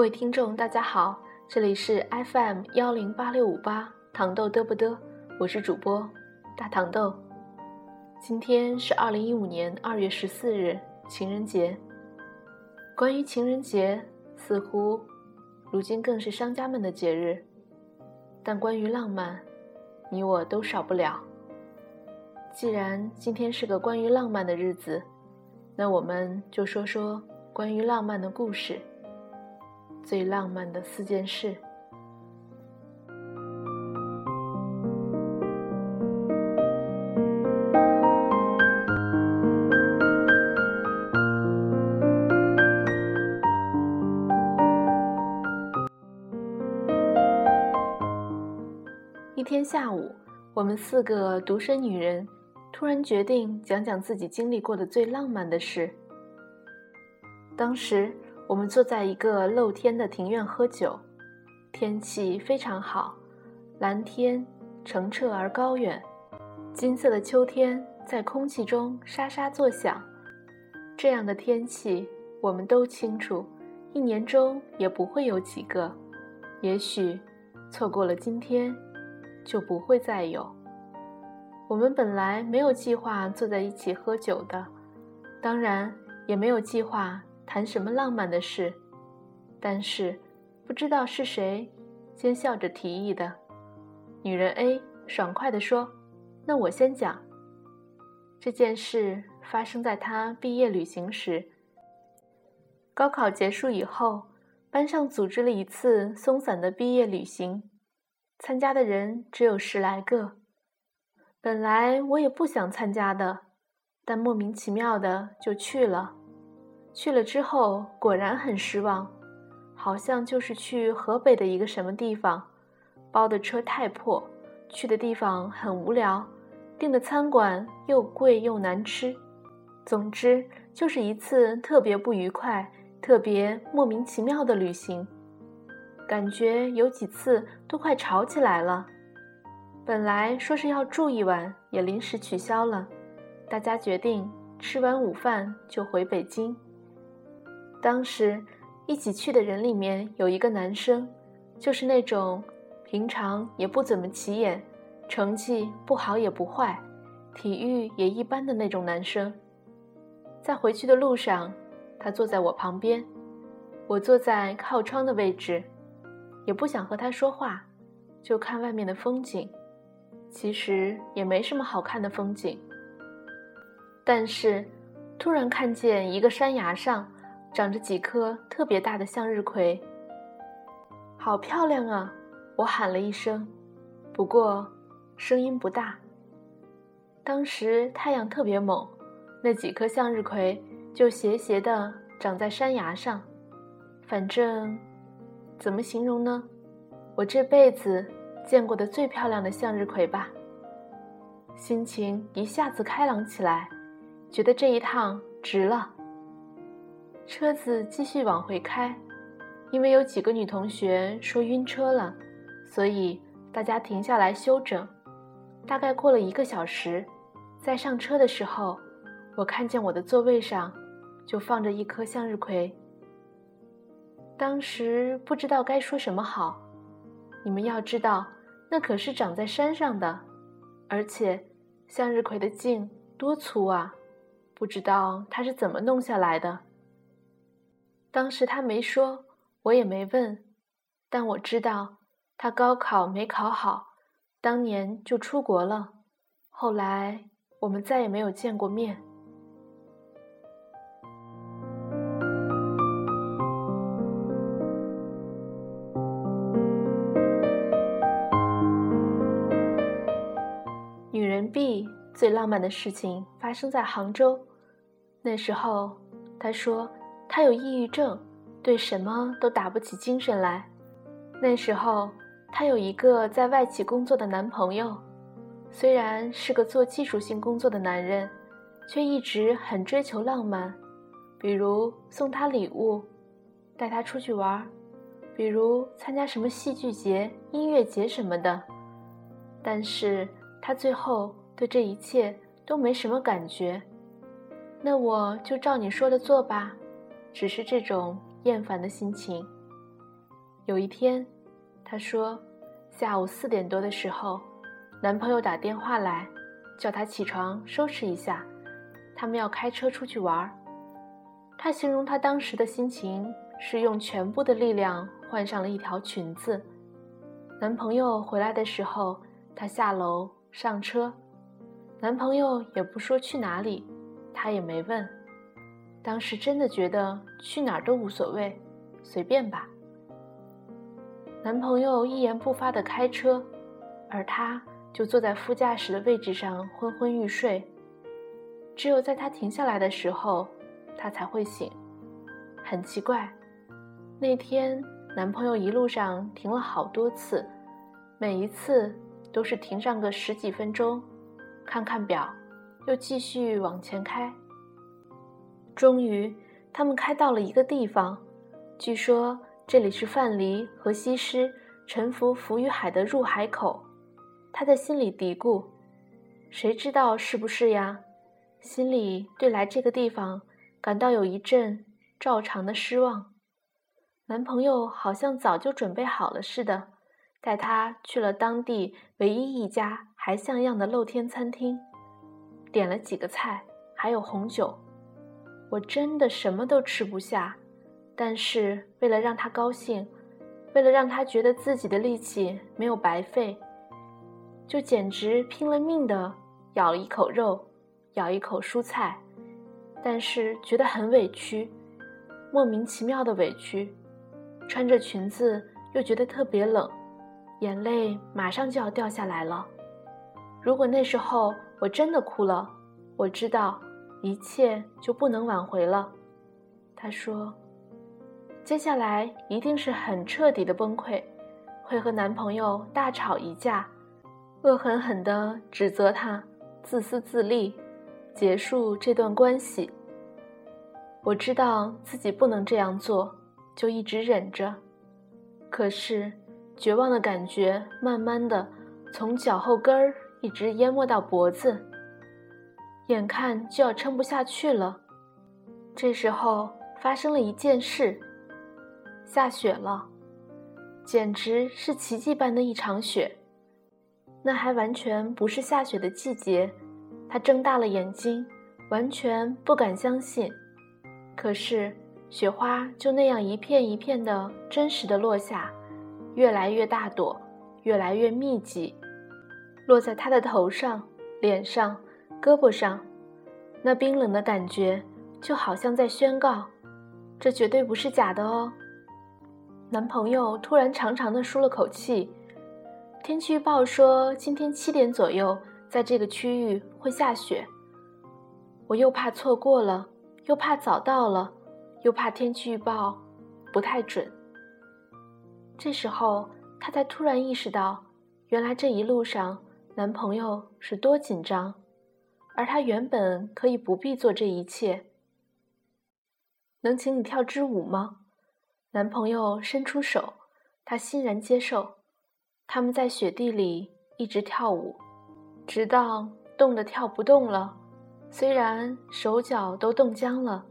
各位听众，大家好，这里是 FM 幺零八六五八糖豆嘚不嘚，我是主播大糖豆。今天是二零一五年二月十四日，情人节。关于情人节，似乎如今更是商家们的节日，但关于浪漫，你我都少不了。既然今天是个关于浪漫的日子，那我们就说说关于浪漫的故事。最浪漫的四件事。一天下午，我们四个独身女人突然决定讲讲自己经历过的最浪漫的事。当时。我们坐在一个露天的庭院喝酒，天气非常好，蓝天澄澈而高远，金色的秋天在空气中沙沙作响。这样的天气，我们都清楚，一年中也不会有几个。也许错过了今天，就不会再有。我们本来没有计划坐在一起喝酒的，当然也没有计划。谈什么浪漫的事？但是，不知道是谁先笑着提议的。女人 A 爽快地说：“那我先讲。这件事发生在她毕业旅行时。高考结束以后，班上组织了一次松散的毕业旅行，参加的人只有十来个。本来我也不想参加的，但莫名其妙的就去了。”去了之后，果然很失望，好像就是去河北的一个什么地方，包的车太破，去的地方很无聊，订的餐馆又贵又难吃，总之就是一次特别不愉快、特别莫名其妙的旅行，感觉有几次都快吵起来了。本来说是要住一晚，也临时取消了，大家决定吃完午饭就回北京。当时一起去的人里面有一个男生，就是那种平常也不怎么起眼，成绩不好也不坏，体育也一般的那种男生。在回去的路上，他坐在我旁边，我坐在靠窗的位置，也不想和他说话，就看外面的风景。其实也没什么好看的风景，但是突然看见一个山崖上。长着几颗特别大的向日葵，好漂亮啊！我喊了一声，不过声音不大。当时太阳特别猛，那几颗向日葵就斜斜的长在山崖上。反正怎么形容呢？我这辈子见过的最漂亮的向日葵吧。心情一下子开朗起来，觉得这一趟值了。车子继续往回开，因为有几个女同学说晕车了，所以大家停下来休整。大概过了一个小时，在上车的时候，我看见我的座位上就放着一颗向日葵。当时不知道该说什么好。你们要知道，那可是长在山上的，而且向日葵的茎多粗啊！不知道它是怎么弄下来的。当时他没说，我也没问，但我知道他高考没考好，当年就出国了。后来我们再也没有见过面。女人 B 最浪漫的事情发生在杭州，那时候他说。她有抑郁症，对什么都打不起精神来。那时候，她有一个在外企工作的男朋友，虽然是个做技术性工作的男人，却一直很追求浪漫，比如送她礼物，带她出去玩，比如参加什么戏剧节、音乐节什么的。但是他最后对这一切都没什么感觉。那我就照你说的做吧。只是这种厌烦的心情。有一天，她说，下午四点多的时候，男朋友打电话来，叫她起床收拾一下，他们要开车出去玩儿。她形容她当时的心情是用全部的力量换上了一条裙子。男朋友回来的时候，她下楼上车，男朋友也不说去哪里，她也没问。当时真的觉得去哪儿都无所谓，随便吧。男朋友一言不发的开车，而她就坐在副驾驶的位置上昏昏欲睡。只有在他停下来的时候，她才会醒。很奇怪，那天男朋友一路上停了好多次，每一次都是停上个十几分钟，看看表，又继续往前开。终于，他们开到了一个地方，据说这里是范蠡和西施沉浮浮于海的入海口。他在心里嘀咕：“谁知道是不是呀？”心里对来这个地方感到有一阵照常的失望。男朋友好像早就准备好了似的，带他去了当地唯一一家还像样的露天餐厅，点了几个菜，还有红酒。我真的什么都吃不下，但是为了让他高兴，为了让他觉得自己的力气没有白费，就简直拼了命的咬了一口肉，咬一口蔬菜，但是觉得很委屈，莫名其妙的委屈，穿着裙子又觉得特别冷，眼泪马上就要掉下来了。如果那时候我真的哭了，我知道。一切就不能挽回了，她说：“接下来一定是很彻底的崩溃，会和男朋友大吵一架，恶狠狠地指责他自私自利，结束这段关系。”我知道自己不能这样做，就一直忍着。可是，绝望的感觉慢慢的从脚后跟儿一直淹没到脖子。眼看就要撑不下去了，这时候发生了一件事，下雪了，简直是奇迹般的一场雪。那还完全不是下雪的季节，他睁大了眼睛，完全不敢相信。可是雪花就那样一片一片的真实的落下，越来越大朵，越来越密集，落在他的头上、脸上。胳膊上，那冰冷的感觉就好像在宣告：这绝对不是假的哦。男朋友突然长长的舒了口气。天气预报说今天七点左右在这个区域会下雪。我又怕错过了，又怕早到了，又怕天气预报不太准。这时候，他才突然意识到，原来这一路上男朋友是多紧张。而他原本可以不必做这一切。能请你跳支舞吗？男朋友伸出手，他欣然接受。他们在雪地里一直跳舞，直到冻得跳不动了。虽然手脚都冻僵了，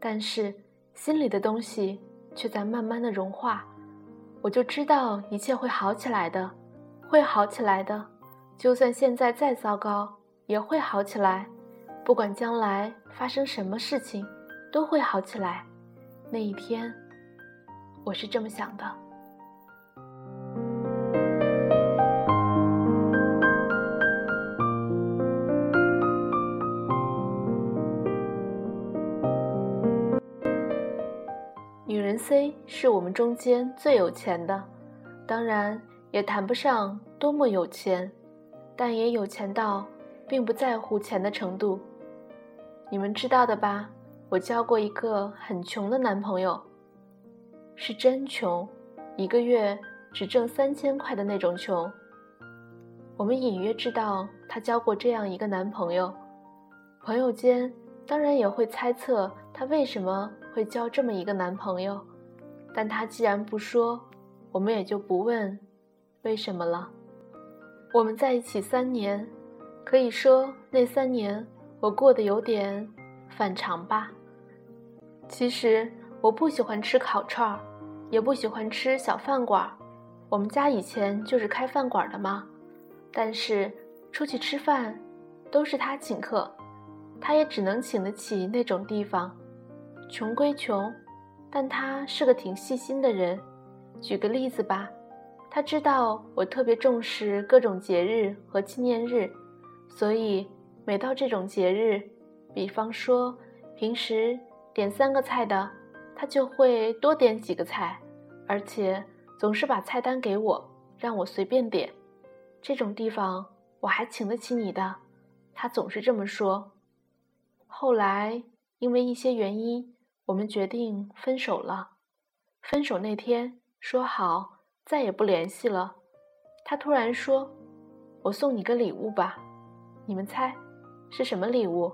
但是心里的东西却在慢慢的融化。我就知道一切会好起来的，会好起来的。就算现在再糟糕。也会好起来，不管将来发生什么事情，都会好起来。那一天，我是这么想的。女人 C 是我们中间最有钱的，当然也谈不上多么有钱，但也有钱到。并不在乎钱的程度，你们知道的吧？我交过一个很穷的男朋友，是真穷，一个月只挣三千块的那种穷。我们隐约知道他交过这样一个男朋友，朋友间当然也会猜测他为什么会交这么一个男朋友，但他既然不说，我们也就不问为什么了。我们在一起三年。可以说那三年我过得有点反常吧。其实我不喜欢吃烤串儿，也不喜欢吃小饭馆儿。我们家以前就是开饭馆的嘛。但是出去吃饭，都是他请客，他也只能请得起那种地方。穷归穷，但他是个挺细心的人。举个例子吧，他知道我特别重视各种节日和纪念日，所以每到这种节日，比方说平时点三个菜的，他就会多点几个菜，而且总是把菜单给我，让我随便点。这种地方我还请得起你的，他总是这么说。后来因为一些原因。我们决定分手了。分手那天说好再也不联系了。他突然说：“我送你个礼物吧。”你们猜是什么礼物？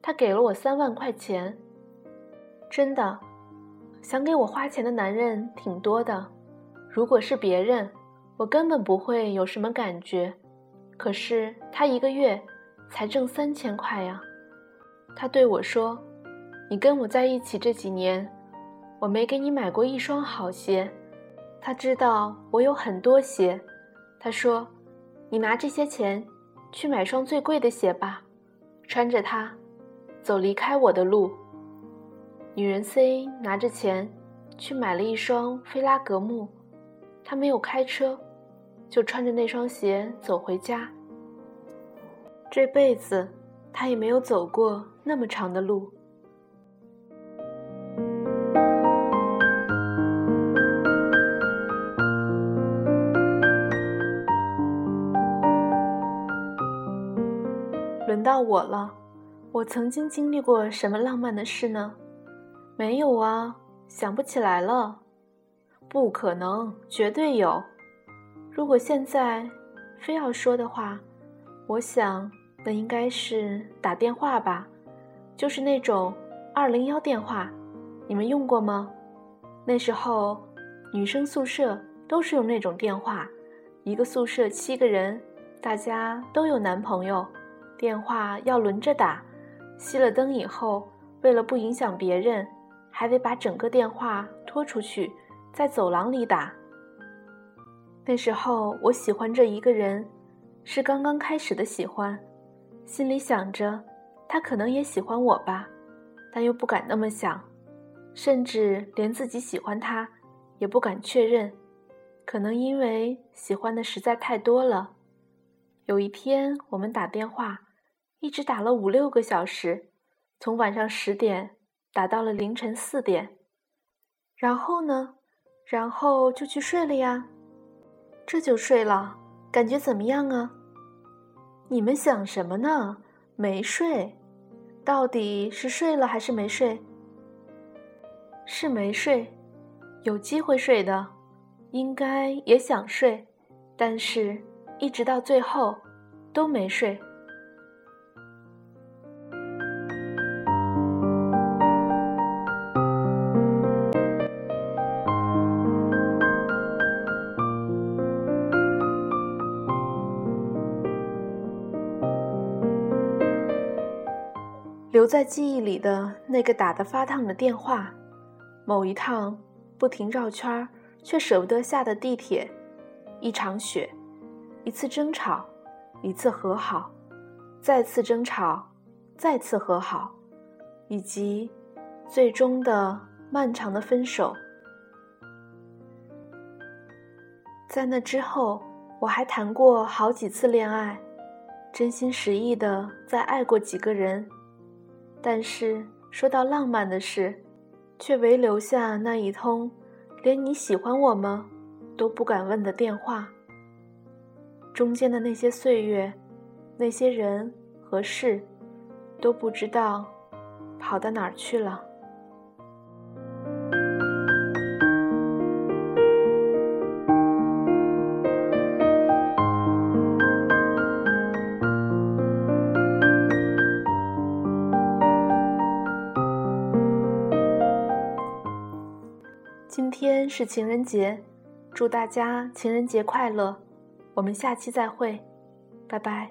他给了我三万块钱。真的，想给我花钱的男人挺多的。如果是别人，我根本不会有什么感觉。可是他一个月才挣三千块呀。他对我说。你跟我在一起这几年，我没给你买过一双好鞋。他知道我有很多鞋，他说：“你拿这些钱去买双最贵的鞋吧，穿着它走离开我的路。”女人 C 拿着钱去买了一双菲拉格慕，她没有开车，就穿着那双鞋走回家。这辈子她也没有走过那么长的路。轮到我了，我曾经经历过什么浪漫的事呢？没有啊，想不起来了。不可能，绝对有。如果现在非要说的话，我想那应该是打电话吧，就是那种二零幺电话，你们用过吗？那时候女生宿舍都是用那种电话，一个宿舍七个人，大家都有男朋友。电话要轮着打，熄了灯以后，为了不影响别人，还得把整个电话拖出去，在走廊里打。那时候我喜欢这一个人，是刚刚开始的喜欢，心里想着他可能也喜欢我吧，但又不敢那么想，甚至连自己喜欢他也不敢确认，可能因为喜欢的实在太多了。有一天我们打电话。一直打了五六个小时，从晚上十点打到了凌晨四点，然后呢，然后就去睡了呀，这就睡了，感觉怎么样啊？你们想什么呢？没睡，到底是睡了还是没睡？是没睡，有机会睡的，应该也想睡，但是一直到最后都没睡。留在记忆里的那个打得发烫的电话，某一趟不停绕圈却舍不得下的地铁，一场雪，一次争吵，一次和好，再次争吵，再次和好，以及最终的漫长的分手。在那之后，我还谈过好几次恋爱，真心实意的再爱过几个人。但是说到浪漫的事，却唯留下那一通连你喜欢我吗都不敢问的电话。中间的那些岁月，那些人和事，都不知道跑到哪儿去了。今天是情人节，祝大家情人节快乐！我们下期再会，拜拜。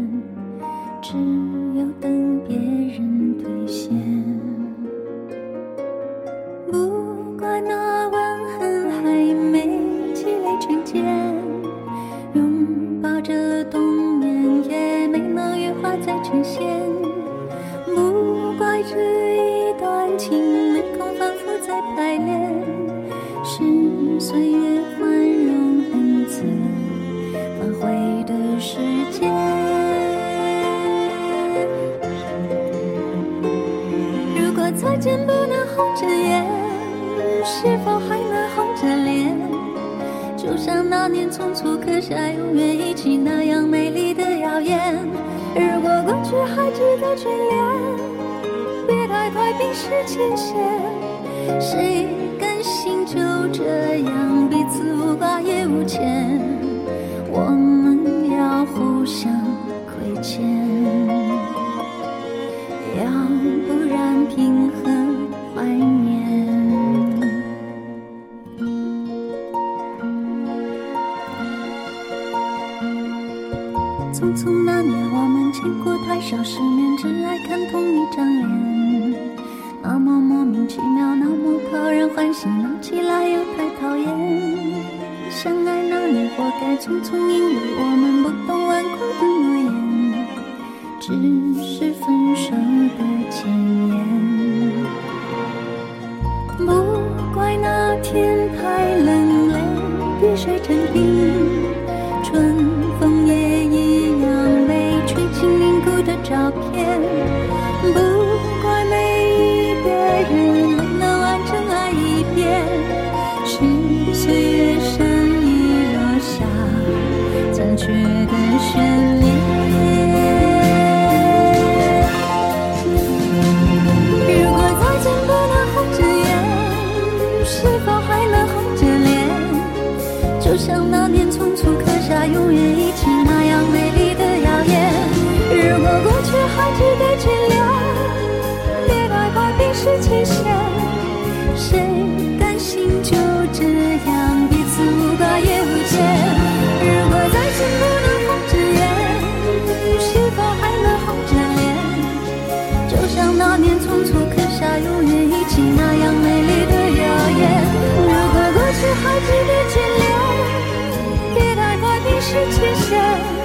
排练，是岁月宽容恩赐反悔的时间。如果再见不能红着眼，是否还能红着脸？就像那年匆促刻下永远一起那样美丽的谣言。如果过去还值得眷恋，快冰释前嫌。谁甘心就这样彼此无挂也无牵？我们要互相亏欠，要不然凭何怀念？匆匆那年，我们见过太少世面，只爱看同一该匆匆，因为我们不懂顽固的诺言，只是分手的前言。不怪那天太冷，泪滴水成冰，太快